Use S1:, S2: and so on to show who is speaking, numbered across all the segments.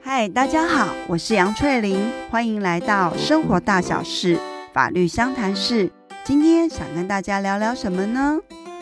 S1: 嗨，大家好，我是杨翠玲，欢迎来到生活大小事法律相谈室。今天想跟大家聊聊什么呢？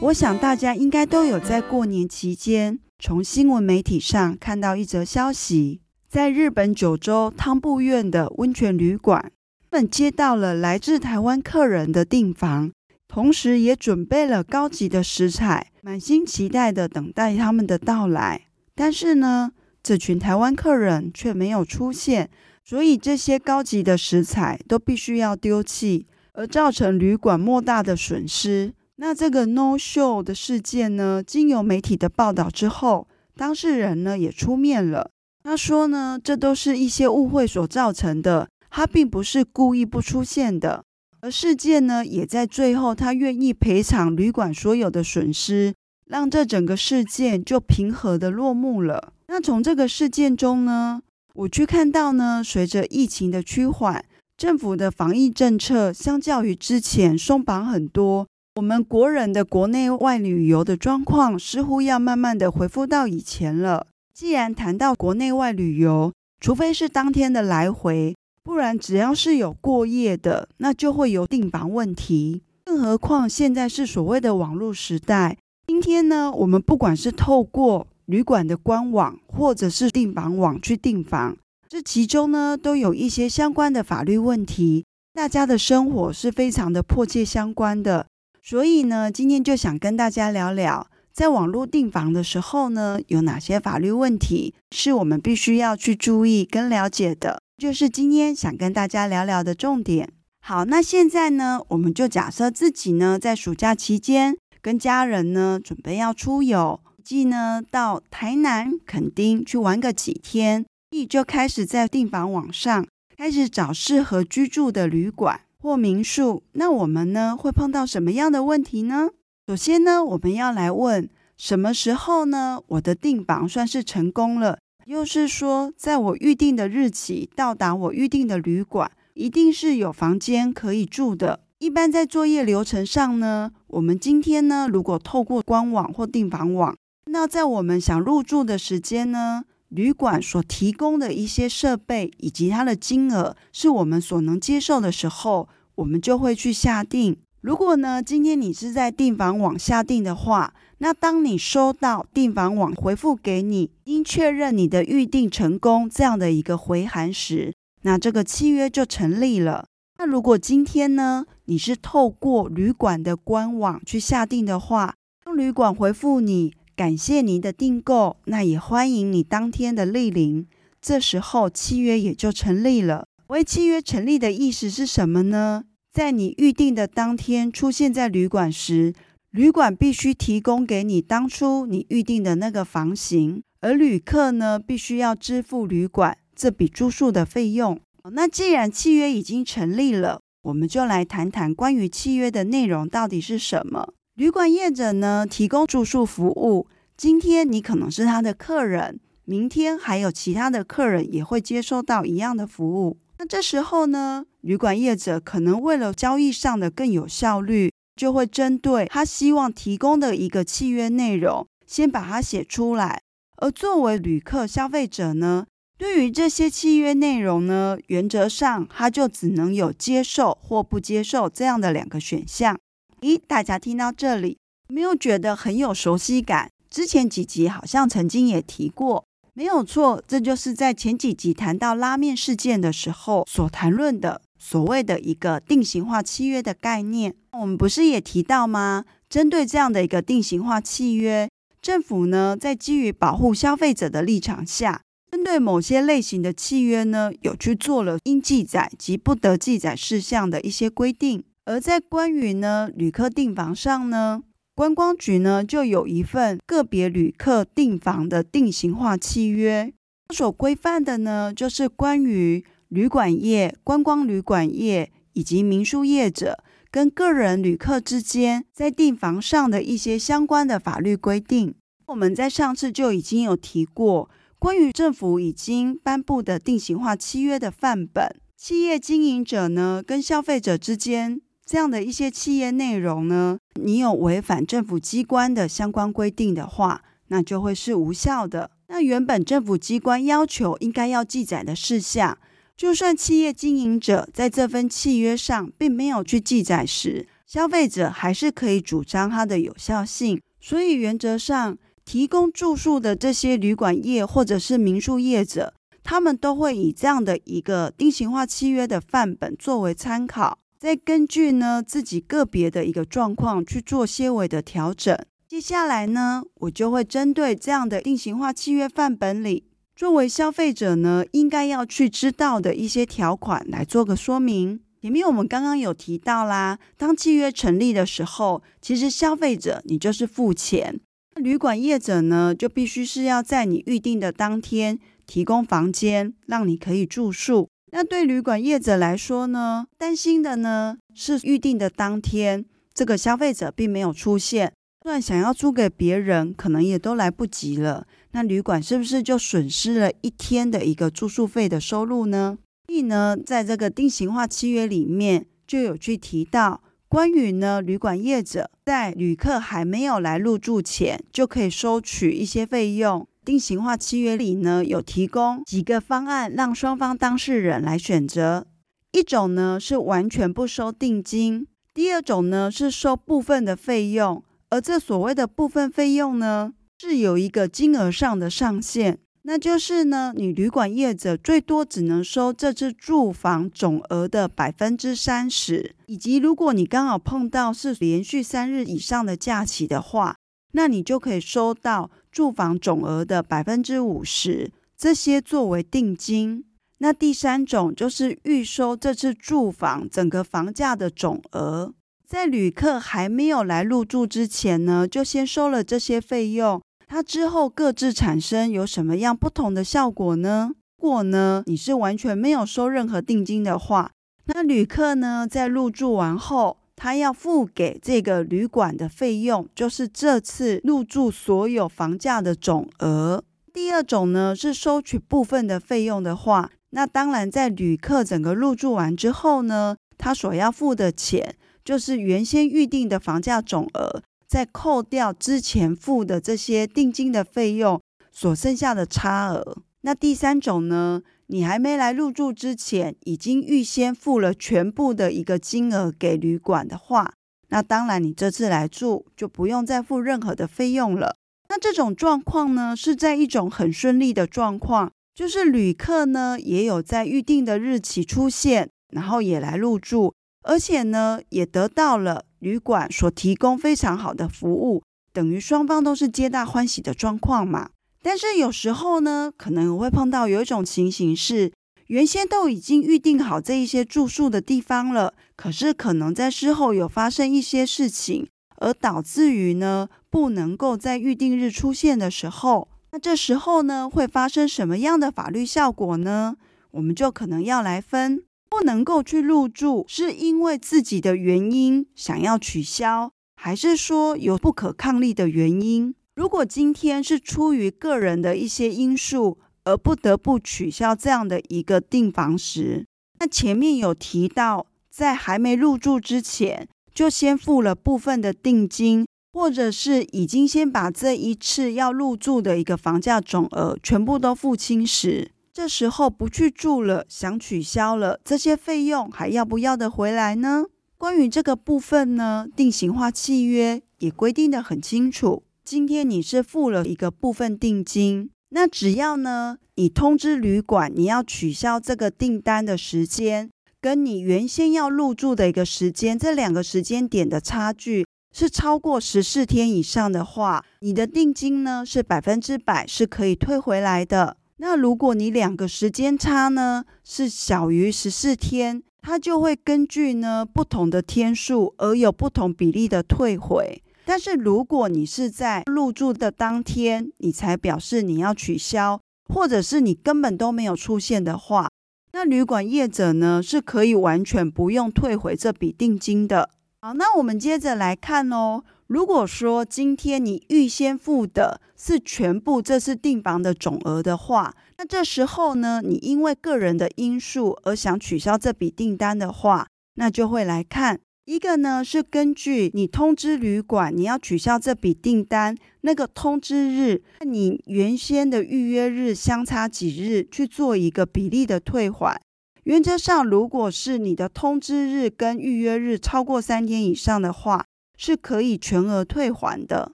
S1: 我想大家应该都有在过年期间从新闻媒体上看到一则消息，在日本九州汤布院的温泉旅馆，他们接到了来自台湾客人的订房，同时也准备了高级的食材，满心期待的等待他们的到来。但是呢，这群台湾客人却没有出现，所以这些高级的食材都必须要丢弃。而造成旅馆莫大的损失。那这个 no show 的事件呢，经由媒体的报道之后，当事人呢也出面了。他说呢，这都是一些误会所造成的，他并不是故意不出现的。而事件呢，也在最后他愿意赔偿旅馆所有的损失，让这整个事件就平和的落幕了。那从这个事件中呢，我去看到呢，随着疫情的趋缓。政府的防疫政策相较于之前松绑很多，我们国人的国内外旅游的状况似乎要慢慢的恢复到以前了。既然谈到国内外旅游，除非是当天的来回，不然只要是有过夜的，那就会有订房问题。更何况现在是所谓的网络时代，今天呢，我们不管是透过旅馆的官网，或者是订房网去订房。这其中呢，都有一些相关的法律问题，大家的生活是非常的迫切相关的。所以呢，今天就想跟大家聊聊，在网络订房的时候呢，有哪些法律问题是我们必须要去注意跟了解的，就是今天想跟大家聊聊的重点。好，那现在呢，我们就假设自己呢，在暑假期间跟家人呢，准备要出游，即呢到台南垦丁去玩个几天。亦就开始在订房网上开始找适合居住的旅馆或民宿。那我们呢，会碰到什么样的问题呢？首先呢，我们要来问什么时候呢，我的订房算是成功了？又是说，在我预定的日期到达我预定的旅馆，一定是有房间可以住的。一般在作业流程上呢，我们今天呢，如果透过官网或订房网，那在我们想入住的时间呢，旅馆所提供的一些设备以及它的金额是我们所能接受的时候，我们就会去下订。如果呢，今天你是在订房网下订的话，那当你收到订房网回复给你，应确认你的预订成功这样的一个回函时，那这个契约就成立了。那如果今天呢，你是透过旅馆的官网去下订的话，当旅馆回复你。感谢您的订购，那也欢迎你当天的莅临。这时候契约也就成立了。为契约成立的意思是什么呢？在你预定的当天出现在旅馆时，旅馆必须提供给你当初你预定的那个房型，而旅客呢，必须要支付旅馆这笔住宿的费用。那既然契约已经成立了，我们就来谈谈关于契约的内容到底是什么。旅馆业者呢，提供住宿服务，今天你可能是他的客人，明天还有其他的客人也会接收到一样的服务。那这时候呢，旅馆业者可能为了交易上的更有效率，就会针对他希望提供的一个契约内容，先把它写出来。而作为旅客消费者呢，对于这些契约内容呢，原则上他就只能有接受或不接受这样的两个选项。咦，大家听到这里，没有觉得很有熟悉感？之前几集好像曾经也提过，没有错，这就是在前几集谈到拉面事件的时候所谈论的所谓的一个定型化契约的概念。我们不是也提到吗？针对这样的一个定型化契约，政府呢，在基于保护消费者的立场下，针对某些类型的契约呢，有去做了应记载及不得记载事项的一些规定。而在关于呢旅客订房上呢，观光局呢就有一份个别旅客订房的定型化契约，所规范的呢就是关于旅馆业、观光旅馆业以及民宿业者跟个人旅客之间在订房上的一些相关的法律规定。我们在上次就已经有提过，关于政府已经颁布的定型化契约的范本，企业经营者呢跟消费者之间。这样的一些企业内容呢，你有违反政府机关的相关规定的话，那就会是无效的。那原本政府机关要求应该要记载的事项，就算企业经营者在这份契约上并没有去记载时，消费者还是可以主张它的有效性。所以原则上，提供住宿的这些旅馆业或者是民宿业者，他们都会以这样的一个定型化契约的范本作为参考，再根据呢自己个别的一个状况去做些微的调整。接下来呢，我就会针对这样的定型化契约范本里，作为消费者呢，应该要去知道的一些条款来做个说明。前面我们刚刚有提到啦，当契约成立的时候，其实消费者你就是付钱，旅馆业者呢就必须是要在你预定的当天提供房间，让你可以住宿。那对旅馆业者来说呢，担心的呢是预定的当天，这个消费者并没有出现。算想要租给别人，可能也都来不及了。那旅馆是不是就损失了一天的一个住宿费的收入呢？所以呢，在这个定型化契约里面就有去提到，关于呢旅馆业者在旅客还没有来入住前，就可以收取一些费用。定型化契约里呢有提供几个方案，让双方当事人来选择。一种呢是完全不收定金，第二种呢是收部分的费用。而这所谓的部分费用呢，是有一个金额上的上限，那就是呢，你旅馆业者最多只能收这次住房总额的百分之三十，以及如果你刚好碰到是连续三日以上的假期的话，那你就可以收到住房总额的百分之五十，这些作为定金。那第三种就是预收这次住房整个房价的总额。在旅客还没有来入住之前呢，就先收了这些费用。它之后各自产生有什么样不同的效果呢？如果呢，你是完全没有收任何定金的话，那旅客呢在入住完后，他要付给这个旅馆的费用，就是这次入住所有房价的总额。第二种呢是收取部分的费用的话，那当然在旅客整个入住完之后呢，他所要付的钱。就是原先预定的房价总额，再扣掉之前付的这些定金的费用，所剩下的差额。那第三种呢，你还没来入住之前，已经预先付了全部的一个金额给旅馆的话，那当然你这次来住就不用再付任何的费用了。那这种状况呢，是在一种很顺利的状况，就是旅客呢也有在预定的日期出现，然后也来入住。而且呢，也得到了旅馆所提供非常好的服务，等于双方都是皆大欢喜的状况嘛。但是有时候呢，可能会碰到有一种情形是，原先都已经预定好这一些住宿的地方了，可是可能在事后有发生一些事情，而导致于呢不能够在预定日出现的时候，那这时候呢会发生什么样的法律效果呢？我们就可能要来分。不能够去入住，是因为自己的原因想要取消，还是说有不可抗力的原因？如果今天是出于个人的一些因素而不得不取消这样的一个订房时，那前面有提到，在还没入住之前就先付了部分的定金，或者是已经先把这一次要入住的一个房价总额全部都付清时。这时候不去住了，想取消了，这些费用还要不要得回来呢？关于这个部分呢，定型化契约也规定的很清楚。今天你是付了一个部分定金，那只要呢，你通知旅馆你要取消这个订单的时间，跟你原先要入住的一个时间，这两个时间点的差距是超过十四天以上的话，你的定金呢是百分之百是可以退回来的。那如果你两个时间差呢是小于十四天，它就会根据呢不同的天数而有不同比例的退回。但是如果你是在入住的当天你才表示你要取消，或者是你根本都没有出现的话，那旅馆业者呢是可以完全不用退回这笔定金的。好，那我们接着来看哦。如果说今天你预先付的是全部这次订房的总额的话，那这时候呢，你因为个人的因素而想取消这笔订单的话，那就会来看一个呢是根据你通知旅馆你要取消这笔订单那个通知日，你原先的预约日相差几日去做一个比例的退还。原则上，如果是你的通知日跟预约日超过三天以上的话，是可以全额退还的。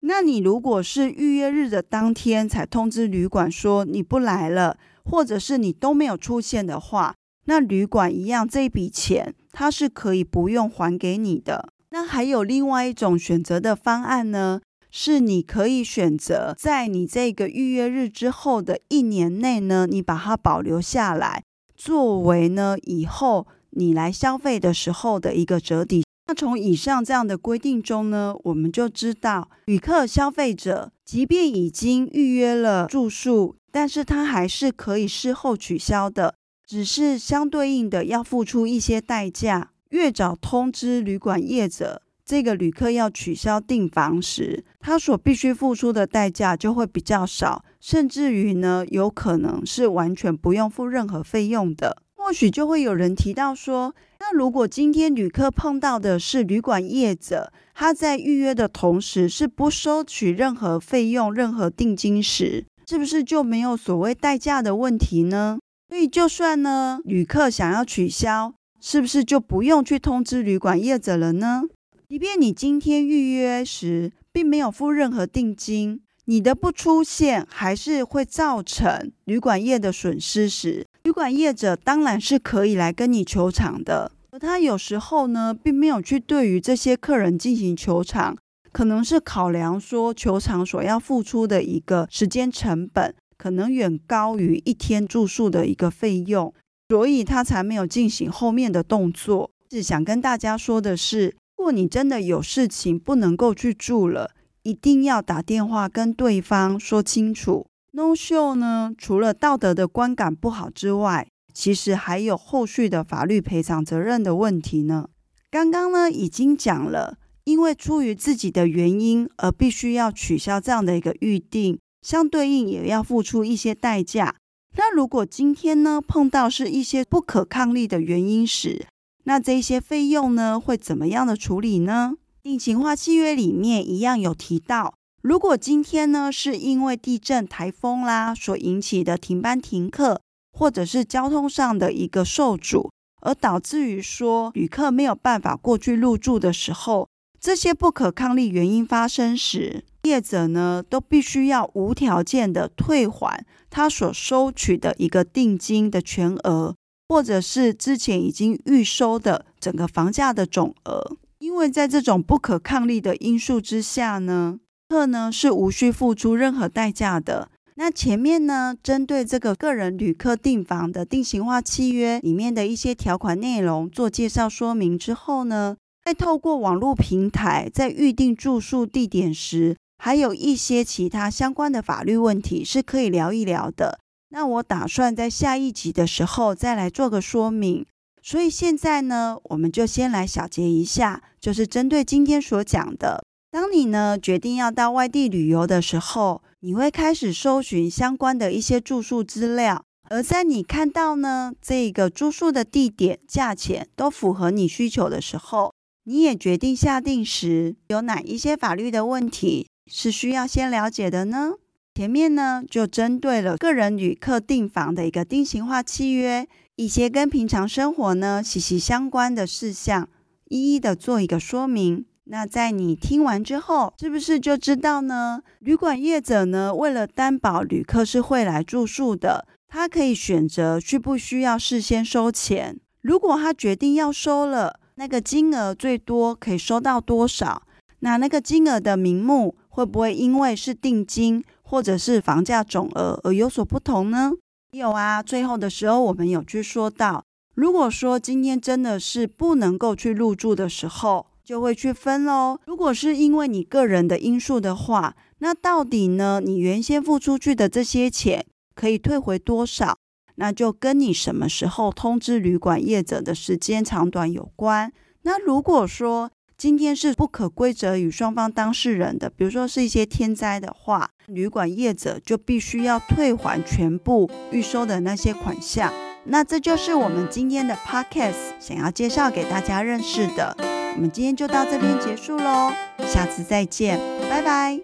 S1: 那你如果是预约日的当天才通知旅馆说你不来了，或者是你都没有出现的话，那旅馆一样这笔钱。它是可以不用还给你的。那还有另外一种选择的方案呢，是你可以选择在你这个预约日之后的一年内呢，你把它保留下来，作为呢以后你来消费的时候的一个折抵。那从以上这样的规定中呢，我们就知道，旅客消费者即便已经预约了住宿，但是他还是可以事后取消的。只是相对应的要付出一些代价，越早通知旅馆业者，这个旅客要取消订房时，他所必须付出的代价就会比较少，甚至于呢，有可能是完全不用付任何费用的。或许就会有人提到说，那如果今天旅客碰到的是旅馆业者，他在预约的同时是不收取任何费用、任何定金时，是不是就没有所谓代价的问题呢？所以，就算呢，旅客想要取消，是不是就不用去通知旅馆业者了呢？即便你今天预约时并没有付任何定金，你的不出现还是会造成旅馆业的损失时，旅馆业者当然是可以来跟你求偿的。而他有时候呢，并没有去对于这些客人进行求偿，可能是考量说求偿所要付出的一个时间成本。可能远高于一天住宿的一个费用，所以他才没有进行后面的动作。是想跟大家说的是，如果你真的有事情不能够去住了，一定要打电话跟对方说清楚。No show 呢，除了道德的观感不好之外，其实还有后续的法律赔偿责任的问题呢。刚刚呢已经讲了，因为出于自己的原因而必须要取消这样的一个预定。相对应也要付出一些代价。那如果今天呢，碰到是一些不可抗力的原因时，那这些费用呢会怎么样的处理呢？定情化契约里面一样有提到，如果今天呢是因为地震、台风啦所引起的停班停课，或者是交通上的一个受阻，而导致于说旅客没有办法过去入住的时候，这些不可抗力原因发生时，业者呢，都必须要无条件的退还他所收取的一个定金的全额，或者是之前已经预收的整个房价的总额。因为在这种不可抗力的因素之下呢，客呢是无需付出任何代价的。那前面呢，针对这个个人旅客订房的定型化契约里面的一些条款内容做介绍说明之后呢，再透过网络平台在预定住宿地点时，还有一些其他相关的法律问题是可以聊一聊的。那我打算在下一集的时候再来做个说明。所以现在呢，我们就先来小结一下，就是针对今天所讲的，当你呢决定要到外地旅游的时候，你会开始搜寻相关的一些住宿资料。而在你看到呢这个住宿的地点、价钱都符合你需求的时候，你也决定下定时，有哪一些法律的问题？是需要先了解的呢。前面呢就针对了个人旅客订房的一个定型化契约，一些跟平常生活呢息息相关的事项，一一的做一个说明。那在你听完之后，是不是就知道呢？旅馆业者呢为了担保旅客是会来住宿的，他可以选择需不需要事先收钱。如果他决定要收了，那个金额最多可以收到多少？那那个金额的名目。会不会因为是定金或者是房价总额而有所不同呢？有啊，最后的时候我们有去说到，如果说今天真的是不能够去入住的时候，就会去分喽。如果是因为你个人的因素的话，那到底呢，你原先付出去的这些钱可以退回多少？那就跟你什么时候通知旅馆业者的时间长短有关。那如果说，今天是不可归责于双方当事人的，比如说是一些天灾的话，旅馆业者就必须要退还全部预收的那些款项。那这就是我们今天的 podcast 想要介绍给大家认识的。我们今天就到这边结束喽，下次再见，拜拜。